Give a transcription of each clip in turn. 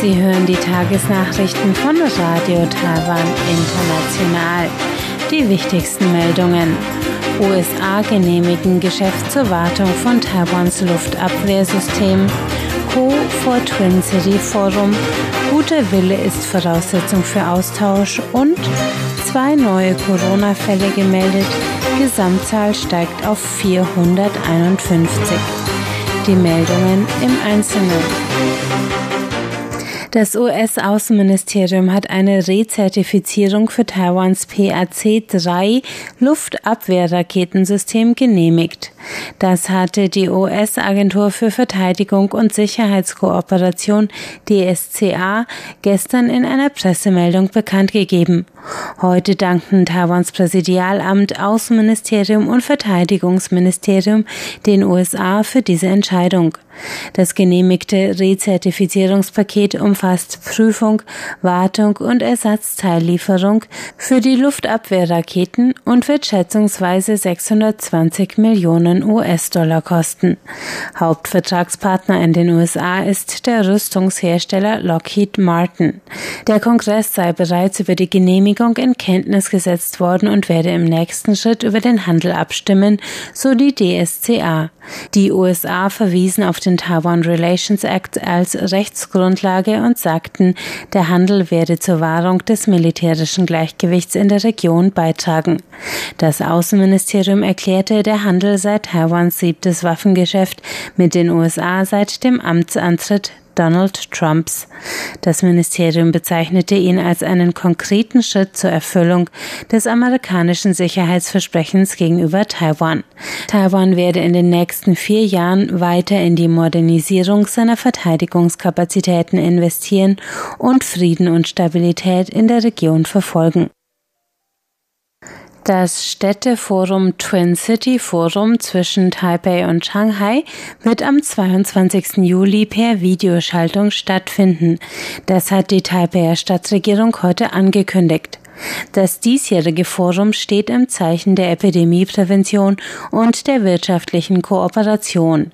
Sie hören die Tagesnachrichten von Radio Taiwan International. Die wichtigsten Meldungen. USA genehmigen Geschäft zur Wartung von Taiwans Luftabwehrsystem. Co. vor Twin City Forum. Guter Wille ist Voraussetzung für Austausch und zwei neue Corona-Fälle gemeldet. Gesamtzahl steigt auf 451. Die Meldungen im Einzelnen. Das US-Außenministerium hat eine Rezertifizierung für Taiwans PAC-3 Luftabwehrraketensystem genehmigt. Das hatte die US-Agentur für Verteidigung und Sicherheitskooperation DSCA gestern in einer Pressemeldung bekannt gegeben. Heute dankten Taiwans Präsidialamt, Außenministerium und Verteidigungsministerium den USA für diese Entscheidung. Das genehmigte Rezertifizierungspaket umfasst Prüfung, Wartung und Ersatzteillieferung für die Luftabwehrraketen und wird schätzungsweise 620 Millionen US-Dollar kosten. Hauptvertragspartner in den USA ist der Rüstungshersteller Lockheed Martin. Der Kongress sei bereits über die Genehmigung in Kenntnis gesetzt worden und werde im nächsten Schritt über den Handel abstimmen, so die DSCA. Die USA verwiesen auf den Taiwan Relations Act als Rechtsgrundlage und sagten, der Handel werde zur Wahrung des militärischen Gleichgewichts in der Region beitragen. Das Außenministerium erklärte, der Handel sei Taiwans siebtes Waffengeschäft mit den USA seit dem Amtsantritt Donald Trumps. Das Ministerium bezeichnete ihn als einen konkreten Schritt zur Erfüllung des amerikanischen Sicherheitsversprechens gegenüber Taiwan. Taiwan werde in den nächsten vier Jahren weiter in die Modernisierung seiner Verteidigungskapazitäten investieren und Frieden und Stabilität in der Region verfolgen. Das Städteforum Twin City Forum zwischen Taipei und Shanghai wird am 22. Juli per Videoschaltung stattfinden. Das hat die Taipeier Stadtregierung heute angekündigt. Das diesjährige Forum steht im Zeichen der Epidemieprävention und der wirtschaftlichen Kooperation.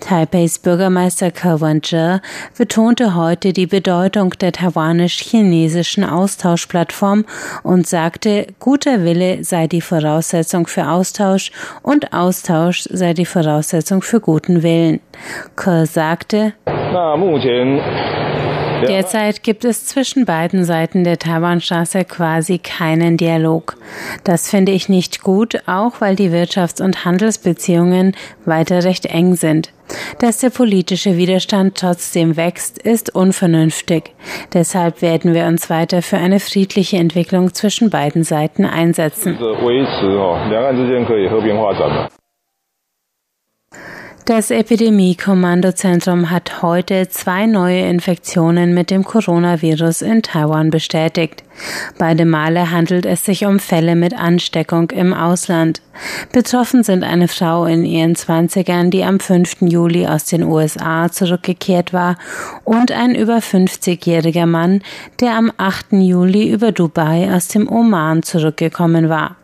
Taipeis Bürgermeister Kerwan Zhe betonte heute die Bedeutung der taiwanisch-chinesischen Austauschplattform und sagte, guter Wille sei die Voraussetzung für Austausch und Austausch sei die Voraussetzung für guten Willen. Ke sagte, Derzeit gibt es zwischen beiden Seiten der Taiwanstraße quasi keinen Dialog. Das finde ich nicht gut, auch weil die Wirtschafts- und Handelsbeziehungen weiter recht eng sind. Dass der politische Widerstand trotzdem wächst, ist unvernünftig. Deshalb werden wir uns weiter für eine friedliche Entwicklung zwischen beiden Seiten einsetzen. Das Epidemie-Kommandozentrum hat heute zwei neue Infektionen mit dem Coronavirus in Taiwan bestätigt. Beide Male handelt es sich um Fälle mit Ansteckung im Ausland. Betroffen sind eine Frau in ihren Zwanzigern, die am 5. Juli aus den USA zurückgekehrt war, und ein über 50-jähriger Mann, der am 8. Juli über Dubai aus dem Oman zurückgekommen war.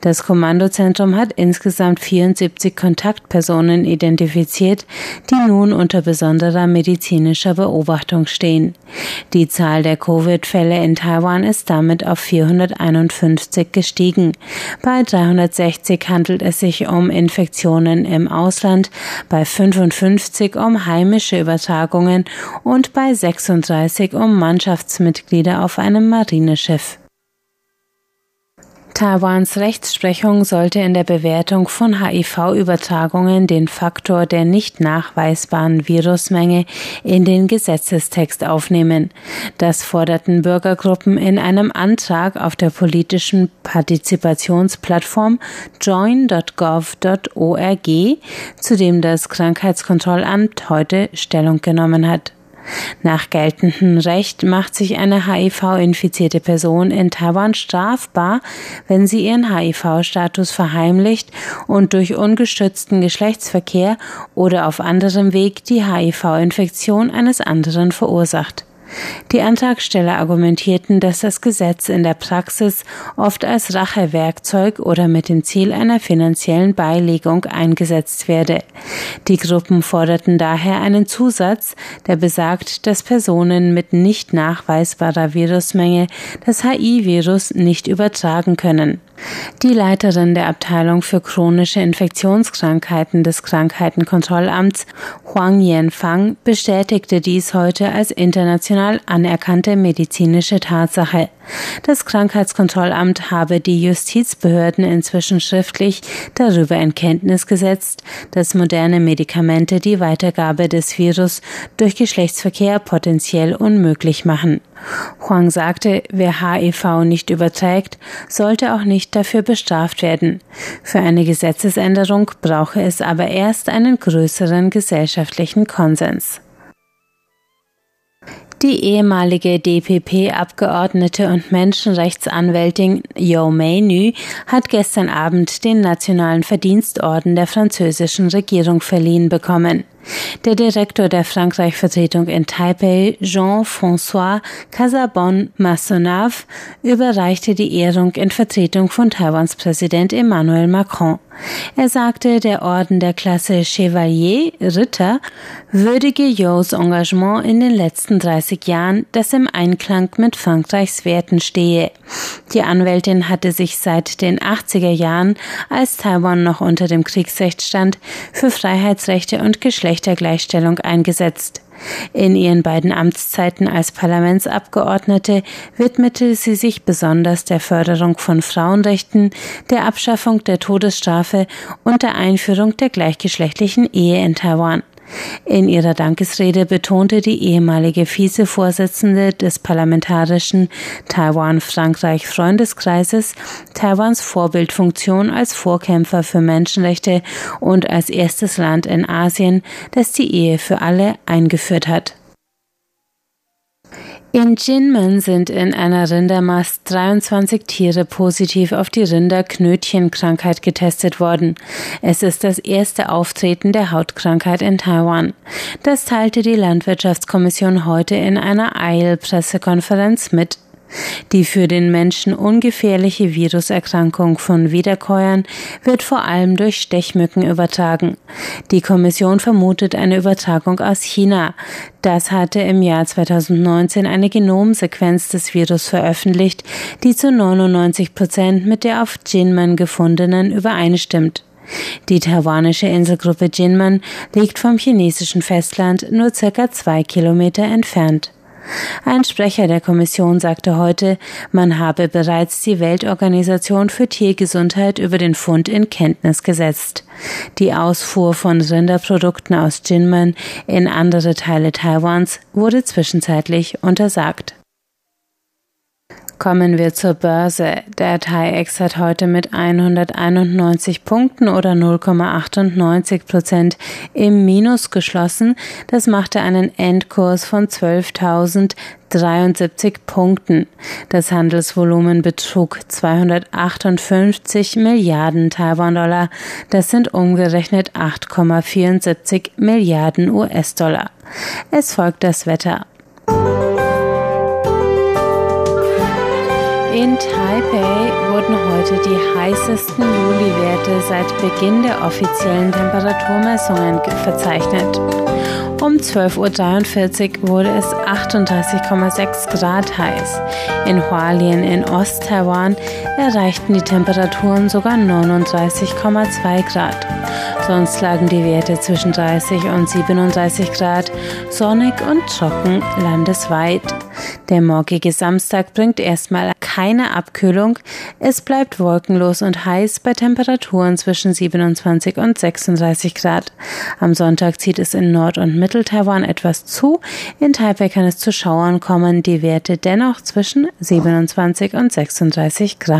Das Kommandozentrum hat insgesamt 74 Kontaktpersonen identifiziert, die nun unter besonderer medizinischer Beobachtung stehen. Die Zahl der Covid-Fälle in Taiwan ist damit auf 451 gestiegen. Bei 360 handelt es sich um Infektionen im Ausland, bei 55 um heimische Übertragungen und bei 36 um Mannschaftsmitglieder auf einem Marineschiff. Taiwans Rechtsprechung sollte in der Bewertung von HIV-Übertragungen den Faktor der nicht nachweisbaren Virusmenge in den Gesetzestext aufnehmen. Das forderten Bürgergruppen in einem Antrag auf der politischen Partizipationsplattform join.gov.org, zu dem das Krankheitskontrollamt heute Stellung genommen hat. Nach geltendem Recht macht sich eine HIV-infizierte Person in Taiwan strafbar, wenn sie ihren HIV-Status verheimlicht und durch ungestützten Geschlechtsverkehr oder auf anderem Weg die HIV-Infektion eines anderen verursacht. Die Antragsteller argumentierten, dass das Gesetz in der Praxis oft als Rachewerkzeug oder mit dem Ziel einer finanziellen Beilegung eingesetzt werde. Die Gruppen forderten daher einen Zusatz, der besagt, dass Personen mit nicht nachweisbarer Virusmenge das HIV-Virus nicht übertragen können. Die Leiterin der Abteilung für chronische Infektionskrankheiten des Krankheitenkontrollamts, Huang Yanfang, bestätigte dies heute als international anerkannte medizinische Tatsache. Das Krankheitskontrollamt habe die Justizbehörden inzwischen schriftlich darüber in Kenntnis gesetzt, dass moderne Medikamente die Weitergabe des Virus durch Geschlechtsverkehr potenziell unmöglich machen. Huang sagte, wer HIV nicht überträgt, sollte auch nicht dafür bestraft werden. Für eine Gesetzesänderung brauche es aber erst einen größeren gesellschaftlichen Konsens. Die ehemalige DPP-Abgeordnete und Menschenrechtsanwältin Yo Mei hat gestern Abend den Nationalen Verdienstorden der französischen Regierung verliehen bekommen. Der Direktor der Frankreich-Vertretung in Taipei, Jean-François Casabon-Massonave, überreichte die Ehrung in Vertretung von Taiwans Präsident Emmanuel Macron. Er sagte, der Orden der Klasse Chevalier, Ritter, würdige Yos Engagement in den letzten 30 Jahren, das im Einklang mit Frankreichs Werten stehe. Die Anwältin hatte sich seit den 80er Jahren, als Taiwan noch unter dem Kriegsrecht stand, für Freiheitsrechte und Geschlechtergleichstellung eingesetzt. In ihren beiden Amtszeiten als Parlamentsabgeordnete widmete sie sich besonders der Förderung von Frauenrechten, der Abschaffung der Todesstrafe und der Einführung der gleichgeschlechtlichen Ehe in Taiwan. In ihrer Dankesrede betonte die ehemalige Vizevorsitzende des parlamentarischen Taiwan-Frankreich-Freundeskreises Taiwans Vorbildfunktion als Vorkämpfer für Menschenrechte und als erstes Land in Asien, das die Ehe für alle eingeführt hat. In Jinmen sind in einer Rindermast 23 Tiere positiv auf die Rinderknötchenkrankheit getestet worden. Es ist das erste Auftreten der Hautkrankheit in Taiwan. Das teilte die Landwirtschaftskommission heute in einer Eilpressekonferenz mit. Die für den Menschen ungefährliche Viruserkrankung von Wiederkäuern wird vor allem durch Stechmücken übertragen. Die Kommission vermutet eine Übertragung aus China. Das hatte im Jahr 2019 eine Genomsequenz des Virus veröffentlicht, die zu 99 Prozent mit der auf Jinmen gefundenen übereinstimmt. Die taiwanische Inselgruppe Jinmen liegt vom chinesischen Festland nur circa zwei Kilometer entfernt. Ein Sprecher der Kommission sagte heute, man habe bereits die Weltorganisation für Tiergesundheit über den Fund in Kenntnis gesetzt. Die Ausfuhr von Rinderprodukten aus Jinmen in andere Teile Taiwans wurde zwischenzeitlich untersagt. Kommen wir zur Börse. Der TAIEX hat heute mit 191 Punkten oder 0,98 Prozent im Minus geschlossen. Das machte einen Endkurs von 12.073 Punkten. Das Handelsvolumen betrug 258 Milliarden Taiwan-Dollar. Das sind umgerechnet 8,74 Milliarden US-Dollar. Es folgt das Wetter. In Taipei wurden heute die heißesten Juli-Werte seit Beginn der offiziellen Temperaturmessungen verzeichnet. Um 12.43 Uhr wurde es 38,6 Grad heiß. In Hualien in Ost-Taiwan erreichten die Temperaturen sogar 39,2 Grad. Sonst lagen die Werte zwischen 30 und 37 Grad, sonnig und trocken landesweit. Der morgige Samstag bringt erstmal keine Abkühlung. Es bleibt wolkenlos und heiß bei Temperaturen zwischen 27 und 36 Grad. Am Sonntag zieht es in Nord- und Mittel-Taiwan etwas zu. In Taipei kann es zu Schauern kommen, die Werte dennoch zwischen 27 und 36 Grad.